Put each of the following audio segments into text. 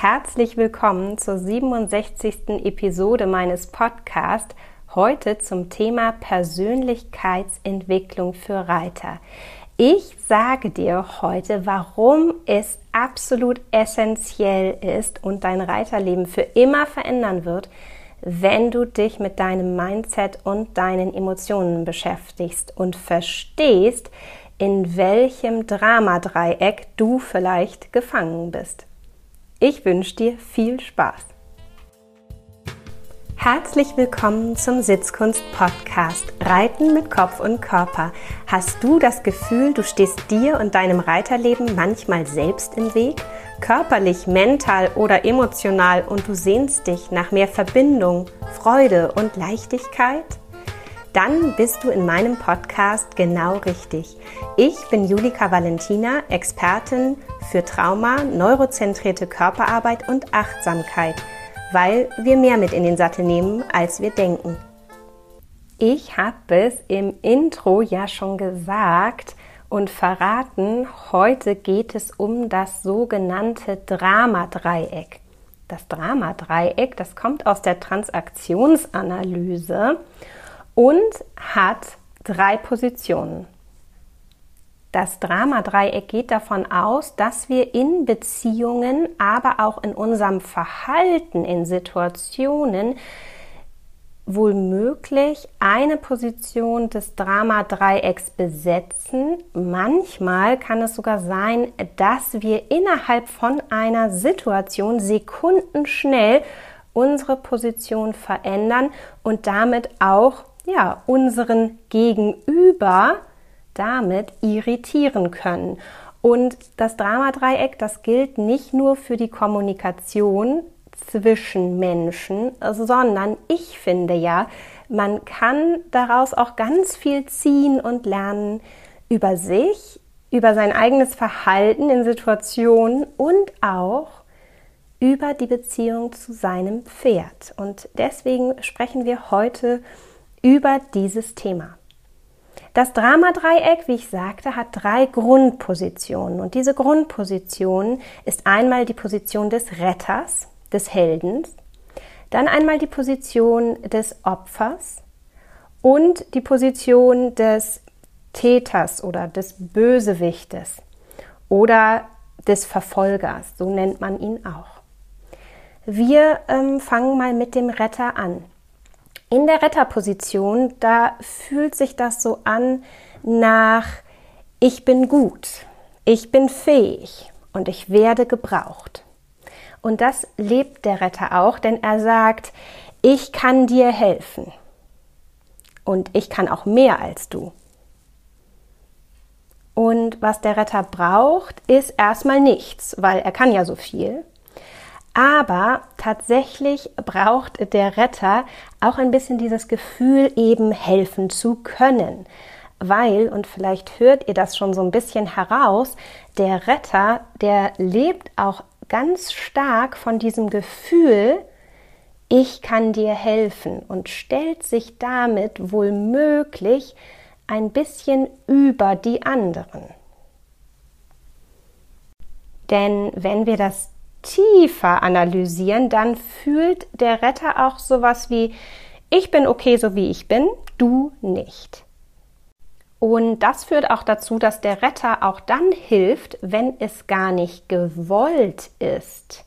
Herzlich willkommen zur 67. Episode meines Podcasts. Heute zum Thema Persönlichkeitsentwicklung für Reiter. Ich sage dir heute, warum es absolut essentiell ist und dein Reiterleben für immer verändern wird, wenn du dich mit deinem Mindset und deinen Emotionen beschäftigst und verstehst, in welchem Dramadreieck du vielleicht gefangen bist. Ich wünsche dir viel Spaß. Herzlich willkommen zum Sitzkunst-Podcast Reiten mit Kopf und Körper. Hast du das Gefühl, du stehst dir und deinem Reiterleben manchmal selbst im Weg? Körperlich, mental oder emotional und du sehnst dich nach mehr Verbindung, Freude und Leichtigkeit? Dann bist du in meinem Podcast genau richtig. Ich bin Julika Valentina, Expertin für Trauma, neurozentrierte Körperarbeit und Achtsamkeit, weil wir mehr mit in den Sattel nehmen, als wir denken. Ich habe es im Intro ja schon gesagt und verraten, heute geht es um das sogenannte Dramadreieck. Das Dramadreieck, das kommt aus der Transaktionsanalyse und hat drei Positionen. Das Dramadreieck geht davon aus, dass wir in Beziehungen, aber auch in unserem Verhalten, in Situationen wohlmöglich eine Position des Dramadreiecks besetzen. Manchmal kann es sogar sein, dass wir innerhalb von einer Situation sekundenschnell unsere Position verändern und damit auch ja, unseren Gegenüber damit irritieren können. Und das Dramadreieck, das gilt nicht nur für die Kommunikation zwischen Menschen, sondern ich finde ja, man kann daraus auch ganz viel ziehen und lernen über sich, über sein eigenes Verhalten in Situationen und auch über die Beziehung zu seinem Pferd. Und deswegen sprechen wir heute über dieses Thema. Das Dramadreieck, wie ich sagte, hat drei Grundpositionen und diese Grundposition ist einmal die Position des Retters, des Heldens, dann einmal die Position des Opfers und die Position des Täters oder des Bösewichtes oder des Verfolgers, so nennt man ihn auch. Wir ähm, fangen mal mit dem Retter an. In der Retterposition, da fühlt sich das so an nach ich bin gut, ich bin fähig und ich werde gebraucht. Und das lebt der Retter auch, denn er sagt, ich kann dir helfen und ich kann auch mehr als du. Und was der Retter braucht, ist erstmal nichts, weil er kann ja so viel. Aber tatsächlich braucht der Retter auch ein bisschen dieses Gefühl, eben helfen zu können. Weil, und vielleicht hört ihr das schon so ein bisschen heraus, der Retter, der lebt auch ganz stark von diesem Gefühl, ich kann dir helfen und stellt sich damit wohl möglich ein bisschen über die anderen. Denn wenn wir das tiefer analysieren, dann fühlt der Retter auch sowas wie, ich bin okay so wie ich bin, du nicht. Und das führt auch dazu, dass der Retter auch dann hilft, wenn es gar nicht gewollt ist.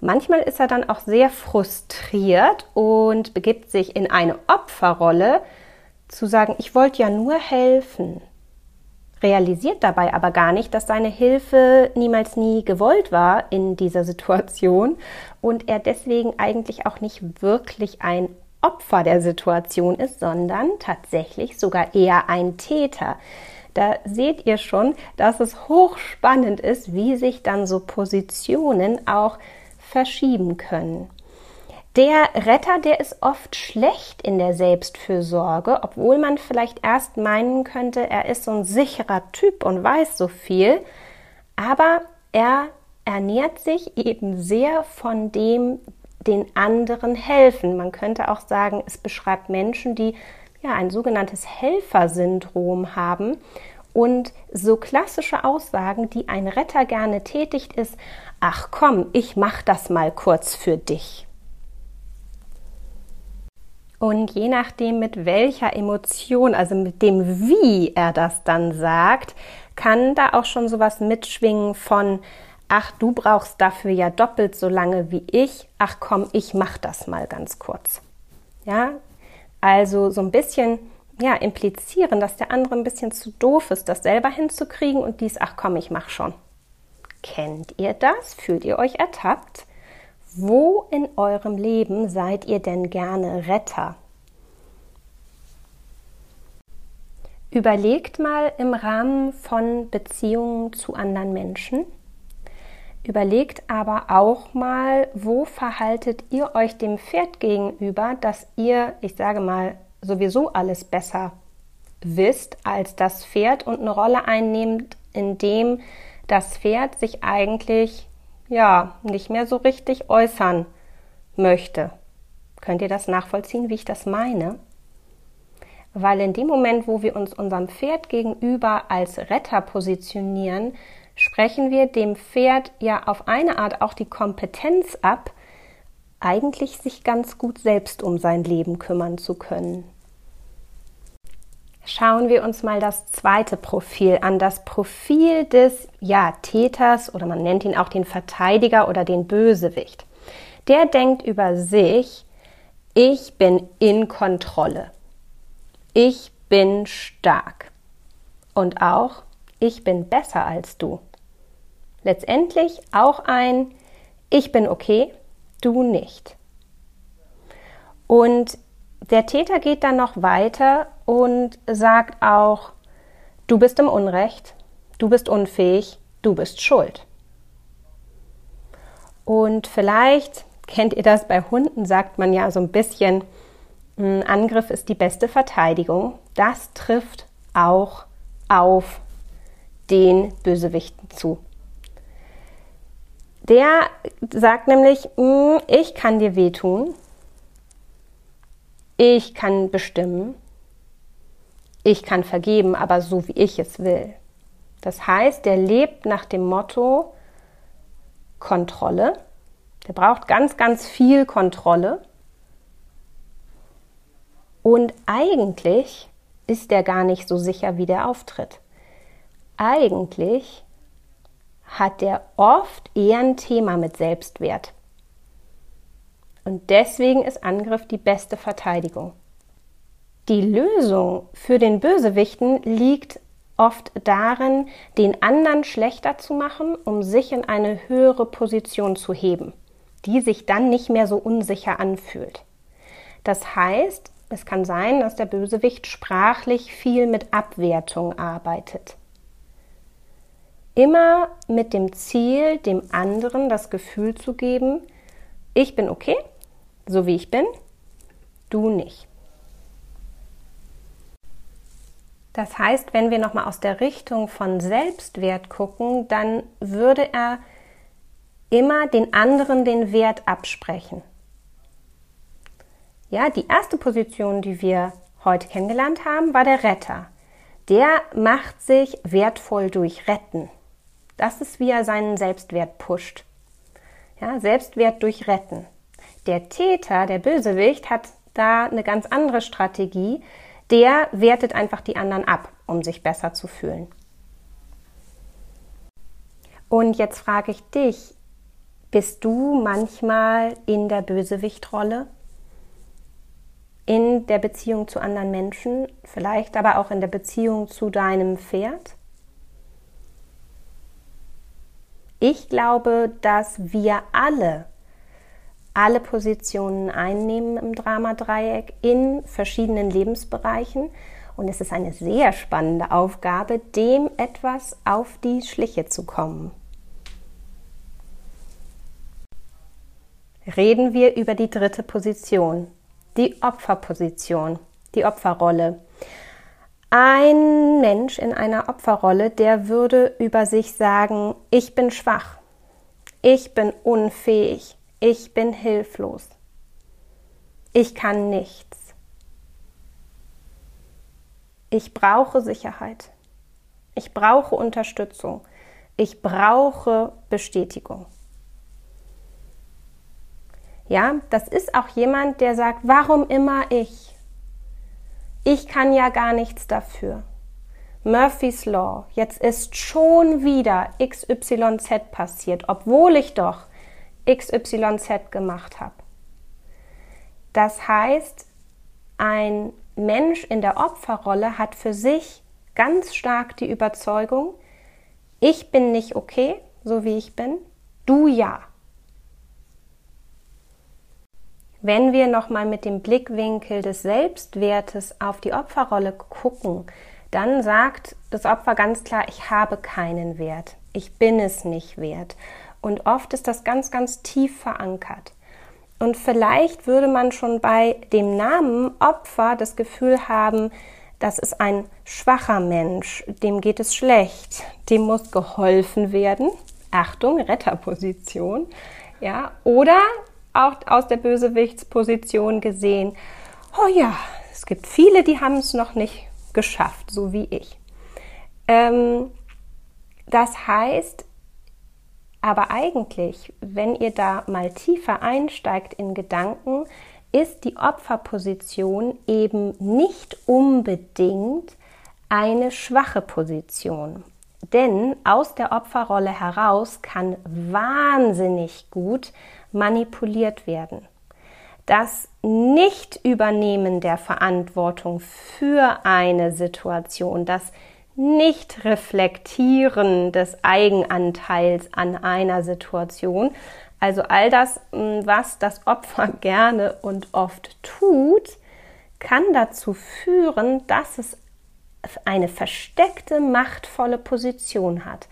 Manchmal ist er dann auch sehr frustriert und begibt sich in eine Opferrolle, zu sagen, ich wollte ja nur helfen realisiert dabei aber gar nicht, dass seine Hilfe niemals nie gewollt war in dieser Situation und er deswegen eigentlich auch nicht wirklich ein Opfer der Situation ist, sondern tatsächlich sogar eher ein Täter. Da seht ihr schon, dass es hochspannend ist, wie sich dann so Positionen auch verschieben können. Der Retter, der ist oft schlecht in der Selbstfürsorge, obwohl man vielleicht erst meinen könnte, er ist so ein sicherer Typ und weiß so viel, aber er ernährt sich eben sehr von dem, den anderen helfen. Man könnte auch sagen, es beschreibt Menschen, die ja ein sogenanntes Helfersyndrom haben und so klassische Aussagen, die ein Retter gerne tätigt, ist, ach komm, ich mach das mal kurz für dich. Und je nachdem, mit welcher Emotion, also mit dem, wie er das dann sagt, kann da auch schon sowas mitschwingen von, ach, du brauchst dafür ja doppelt so lange wie ich, ach komm, ich mach das mal ganz kurz. Ja, also so ein bisschen ja, implizieren, dass der andere ein bisschen zu doof ist, das selber hinzukriegen und dies, ach komm, ich mach schon. Kennt ihr das? Fühlt ihr euch ertappt? Wo in eurem Leben seid ihr denn gerne Retter? Überlegt mal im Rahmen von Beziehungen zu anderen Menschen. Überlegt aber auch mal, wo verhaltet ihr euch dem Pferd gegenüber, dass ihr, ich sage mal, sowieso alles besser wisst als das Pferd und eine Rolle einnehmt, in dem das Pferd sich eigentlich ja nicht mehr so richtig äußern möchte. Könnt ihr das nachvollziehen, wie ich das meine? Weil in dem Moment, wo wir uns unserem Pferd gegenüber als Retter positionieren, sprechen wir dem Pferd ja auf eine Art auch die Kompetenz ab, eigentlich sich ganz gut selbst um sein Leben kümmern zu können. Schauen wir uns mal das zweite Profil an, das Profil des ja, Täters oder man nennt ihn auch den Verteidiger oder den Bösewicht. Der denkt über sich, ich bin in Kontrolle. Ich bin stark. Und auch, ich bin besser als du. Letztendlich auch ein, ich bin okay, du nicht. Und der Täter geht dann noch weiter und sagt auch, du bist im Unrecht, du bist unfähig, du bist schuld. Und vielleicht kennt ihr das bei Hunden, sagt man ja so ein bisschen, Angriff ist die beste Verteidigung. Das trifft auch auf den Bösewichten zu. Der sagt nämlich, hm, ich kann dir wehtun, ich kann bestimmen, ich kann vergeben, aber so wie ich es will. Das heißt, der lebt nach dem Motto Kontrolle. Der braucht ganz, ganz viel Kontrolle. Und eigentlich ist er gar nicht so sicher, wie der auftritt. Eigentlich hat der oft eher ein Thema mit Selbstwert. Und deswegen ist Angriff die beste Verteidigung. Die Lösung für den Bösewichten liegt oft darin, den anderen schlechter zu machen, um sich in eine höhere Position zu heben, die sich dann nicht mehr so unsicher anfühlt. Das heißt, es kann sein, dass der Bösewicht sprachlich viel mit Abwertung arbeitet. Immer mit dem Ziel, dem anderen das Gefühl zu geben, ich bin okay, so wie ich bin, du nicht. Das heißt, wenn wir nochmal aus der Richtung von Selbstwert gucken, dann würde er immer den anderen den Wert absprechen. Ja, die erste Position, die wir heute kennengelernt haben, war der Retter. Der macht sich wertvoll durch Retten. Das ist, wie er seinen Selbstwert pusht. Ja, Selbstwert durch Retten. Der Täter, der Bösewicht, hat da eine ganz andere Strategie. Der wertet einfach die anderen ab, um sich besser zu fühlen. Und jetzt frage ich dich, bist du manchmal in der Bösewichtrolle? In der Beziehung zu anderen Menschen, vielleicht aber auch in der Beziehung zu deinem Pferd? Ich glaube, dass wir alle alle Positionen einnehmen im Dramadreieck in verschiedenen Lebensbereichen. Und es ist eine sehr spannende Aufgabe, dem etwas auf die Schliche zu kommen. Reden wir über die dritte Position, die Opferposition, die Opferrolle. Ein Mensch in einer Opferrolle, der würde über sich sagen, ich bin schwach, ich bin unfähig, ich bin hilflos. Ich kann nichts. Ich brauche Sicherheit. Ich brauche Unterstützung. Ich brauche Bestätigung. Ja, das ist auch jemand, der sagt, warum immer ich? Ich kann ja gar nichts dafür. Murphy's Law, jetzt ist schon wieder XYZ passiert, obwohl ich doch XYZ gemacht habe. Das heißt, ein Mensch in der Opferrolle hat für sich ganz stark die Überzeugung, ich bin nicht okay, so wie ich bin, du ja. Wenn wir nochmal mit dem Blickwinkel des Selbstwertes auf die Opferrolle gucken, dann sagt das Opfer ganz klar, ich habe keinen Wert, ich bin es nicht wert. Und oft ist das ganz, ganz tief verankert. Und vielleicht würde man schon bei dem Namen Opfer das Gefühl haben, das ist ein schwacher Mensch, dem geht es schlecht, dem muss geholfen werden. Achtung, Retterposition. Ja, oder auch aus der Bösewichtsposition gesehen, oh ja, es gibt viele, die haben es noch nicht geschafft, so wie ich. Ähm, das heißt, aber eigentlich, wenn ihr da mal tiefer einsteigt in Gedanken, ist die Opferposition eben nicht unbedingt eine schwache Position. Denn aus der Opferrolle heraus kann wahnsinnig gut manipuliert werden. Das Nicht-Übernehmen der Verantwortung für eine Situation, das Nicht-Reflektieren des Eigenanteils an einer Situation, also all das, was das Opfer gerne und oft tut, kann dazu führen, dass es eine versteckte, machtvolle Position hat.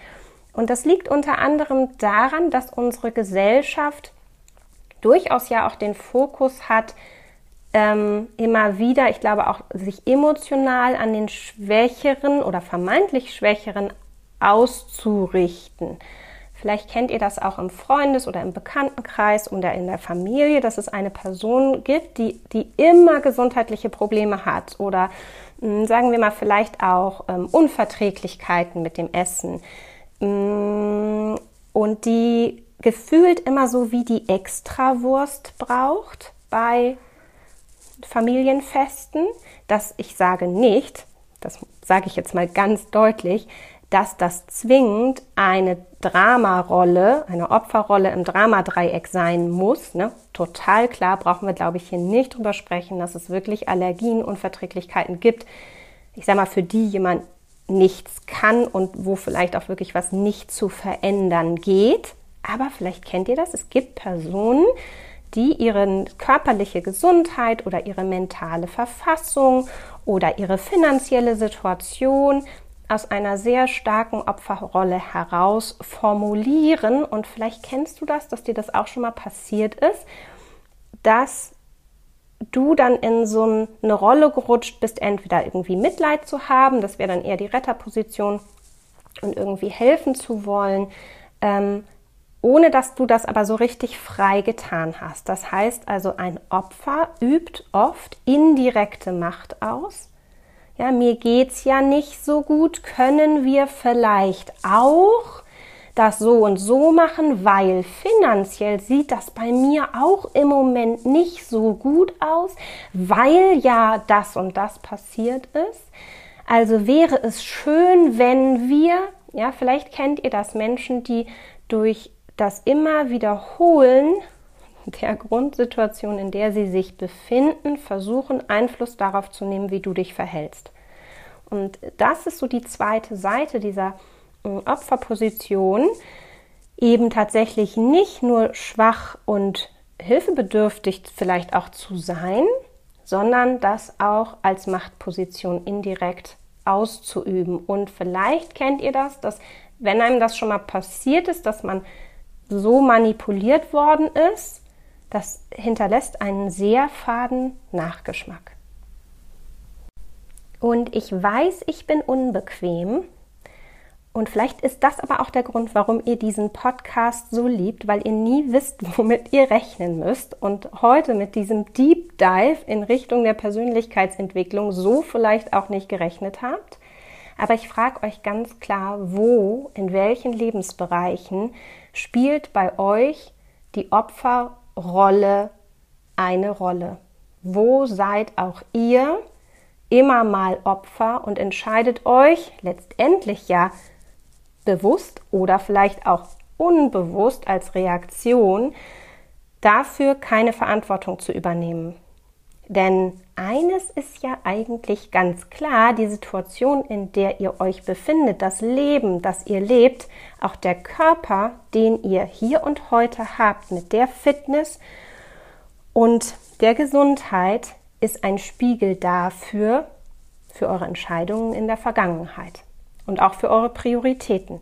Und das liegt unter anderem daran, dass unsere Gesellschaft durchaus ja auch den Fokus hat, ähm, immer wieder, ich glaube auch sich emotional an den Schwächeren oder vermeintlich Schwächeren auszurichten. Vielleicht kennt ihr das auch im Freundes- oder im Bekanntenkreis oder in der Familie, dass es eine Person gibt, die, die immer gesundheitliche Probleme hat oder hm, sagen wir mal vielleicht auch ähm, Unverträglichkeiten mit dem Essen hm, und die gefühlt immer so wie die Extrawurst braucht bei Familienfesten, dass ich sage nicht, das sage ich jetzt mal ganz deutlich, dass das zwingend eine Dramarolle, eine Opferrolle im Dramadreieck sein muss. Ne? Total klar, brauchen wir, glaube ich, hier nicht drüber sprechen, dass es wirklich Allergien, und Unverträglichkeiten gibt. Ich sage mal, für die jemand nichts kann und wo vielleicht auch wirklich was nicht zu verändern geht. Aber vielleicht kennt ihr das. Es gibt Personen, die ihre körperliche Gesundheit oder ihre mentale Verfassung oder ihre finanzielle Situation aus einer sehr starken Opferrolle heraus formulieren. Und vielleicht kennst du das, dass dir das auch schon mal passiert ist, dass du dann in so eine Rolle gerutscht bist, entweder irgendwie Mitleid zu haben, das wäre dann eher die Retterposition, und irgendwie helfen zu wollen, ähm, ohne dass du das aber so richtig frei getan hast. Das heißt also, ein Opfer übt oft indirekte Macht aus ja, mir geht's ja nicht so gut, können wir vielleicht auch das so und so machen, weil finanziell sieht das bei mir auch im Moment nicht so gut aus, weil ja das und das passiert ist. Also wäre es schön, wenn wir, ja, vielleicht kennt ihr das Menschen, die durch das immer wiederholen der Grundsituation, in der sie sich befinden, versuchen, Einfluss darauf zu nehmen, wie du dich verhältst. Und das ist so die zweite Seite dieser äh, Opferposition, eben tatsächlich nicht nur schwach und hilfebedürftig vielleicht auch zu sein, sondern das auch als Machtposition indirekt auszuüben. Und vielleicht kennt ihr das, dass wenn einem das schon mal passiert ist, dass man so manipuliert worden ist, das hinterlässt einen sehr faden Nachgeschmack. Und ich weiß, ich bin unbequem. Und vielleicht ist das aber auch der Grund, warum ihr diesen Podcast so liebt, weil ihr nie wisst, womit ihr rechnen müsst. Und heute mit diesem Deep Dive in Richtung der Persönlichkeitsentwicklung so vielleicht auch nicht gerechnet habt. Aber ich frage euch ganz klar, wo, in welchen Lebensbereichen spielt bei euch die Opfer Rolle eine Rolle. Wo seid auch ihr immer mal Opfer und entscheidet euch letztendlich ja bewusst oder vielleicht auch unbewusst als Reaktion dafür keine Verantwortung zu übernehmen. Denn eines ist ja eigentlich ganz klar, die Situation, in der ihr euch befindet, das Leben, das ihr lebt, auch der Körper, den ihr hier und heute habt, mit der Fitness und der Gesundheit, ist ein Spiegel dafür, für eure Entscheidungen in der Vergangenheit und auch für eure Prioritäten.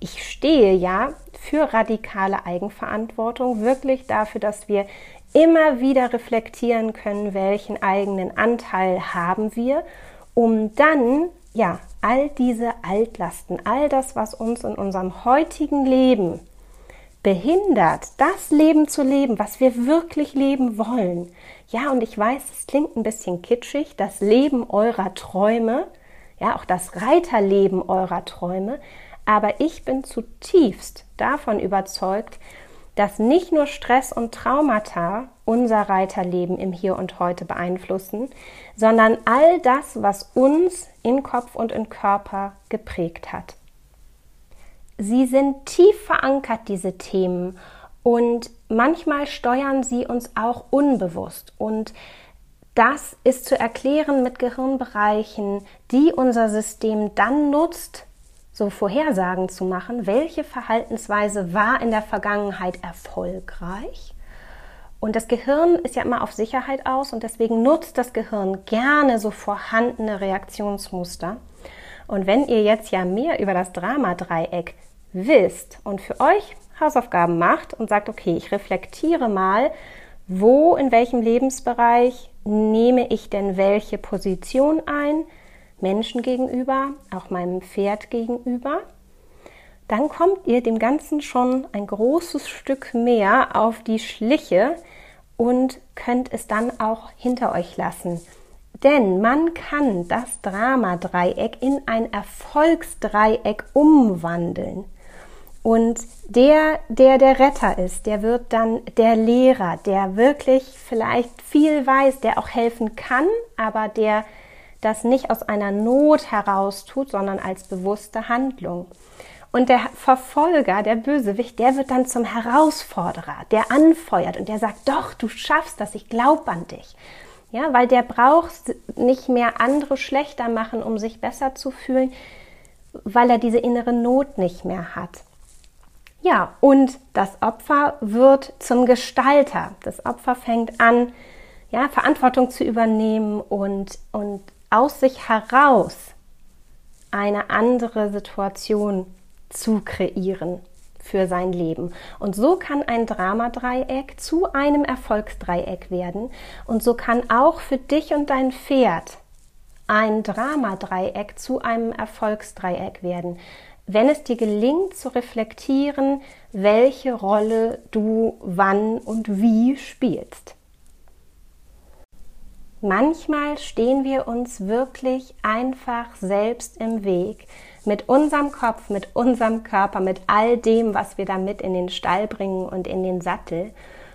Ich stehe ja für radikale Eigenverantwortung, wirklich dafür, dass wir immer wieder reflektieren können, welchen eigenen Anteil haben wir, um dann ja all diese Altlasten, all das, was uns in unserem heutigen Leben behindert, das Leben zu leben, was wir wirklich leben wollen. Ja, und ich weiß, es klingt ein bisschen kitschig, das Leben eurer Träume, ja, auch das Reiterleben eurer Träume, aber ich bin zutiefst davon überzeugt, dass nicht nur Stress und Traumata unser Reiterleben im Hier und Heute beeinflussen, sondern all das, was uns in Kopf und in Körper geprägt hat. Sie sind tief verankert, diese Themen, und manchmal steuern sie uns auch unbewusst. Und das ist zu erklären mit Gehirnbereichen, die unser System dann nutzt, so Vorhersagen zu machen, welche Verhaltensweise war in der Vergangenheit erfolgreich. Und das Gehirn ist ja immer auf Sicherheit aus und deswegen nutzt das Gehirn gerne so vorhandene Reaktionsmuster. Und wenn ihr jetzt ja mehr über das Dramadreieck wisst und für euch Hausaufgaben macht und sagt, okay, ich reflektiere mal, wo in welchem Lebensbereich nehme ich denn welche Position ein, Menschen gegenüber, auch meinem Pferd gegenüber, dann kommt ihr dem Ganzen schon ein großes Stück mehr auf die Schliche und könnt es dann auch hinter euch lassen. Denn man kann das Dramadreieck in ein Erfolgsdreieck umwandeln. Und der, der der Retter ist, der wird dann der Lehrer, der wirklich vielleicht viel weiß, der auch helfen kann, aber der das nicht aus einer Not heraus tut, sondern als bewusste Handlung. Und der Verfolger, der Bösewicht, der wird dann zum Herausforderer, der anfeuert und der sagt, doch, du schaffst das, ich glaube an dich. Ja, weil der braucht nicht mehr andere schlechter machen, um sich besser zu fühlen, weil er diese innere Not nicht mehr hat. Ja, und das Opfer wird zum Gestalter. Das Opfer fängt an, ja, Verantwortung zu übernehmen und, und aus sich heraus eine andere Situation zu kreieren für sein Leben. Und so kann ein Dramadreieck zu einem Erfolgsdreieck werden. Und so kann auch für dich und dein Pferd ein Dramadreieck zu einem Erfolgsdreieck werden, wenn es dir gelingt zu reflektieren, welche Rolle du wann und wie spielst. Manchmal stehen wir uns wirklich einfach selbst im Weg mit unserem Kopf, mit unserem Körper, mit all dem, was wir damit in den Stall bringen und in den Sattel.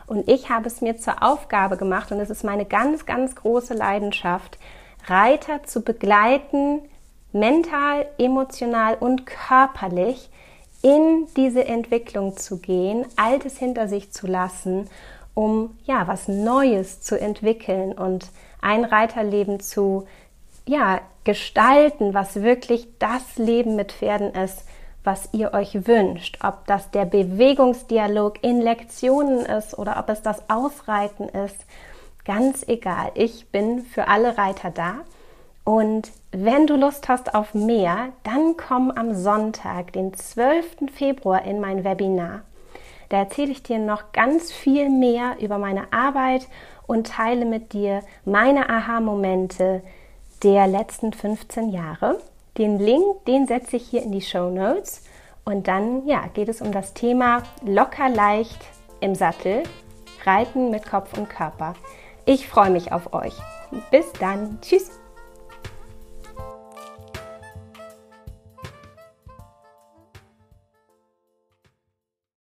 Und ich habe es mir zur Aufgabe gemacht und es ist meine ganz, ganz große Leidenschaft, Reiter zu begleiten, mental, emotional und körperlich in diese Entwicklung zu gehen, Altes hinter sich zu lassen, um ja was Neues zu entwickeln und ein Reiterleben zu ja, gestalten, was wirklich das Leben mit Pferden ist, was ihr euch wünscht. Ob das der Bewegungsdialog in Lektionen ist oder ob es das Ausreiten ist, ganz egal. Ich bin für alle Reiter da. Und wenn du Lust hast auf mehr, dann komm am Sonntag, den 12. Februar, in mein Webinar. Da erzähle ich dir noch ganz viel mehr über meine Arbeit und teile mit dir meine Aha-Momente der letzten 15 Jahre. Den Link, den setze ich hier in die Show Notes. Und dann ja, geht es um das Thema locker leicht im Sattel, Reiten mit Kopf und Körper. Ich freue mich auf euch. Bis dann. Tschüss.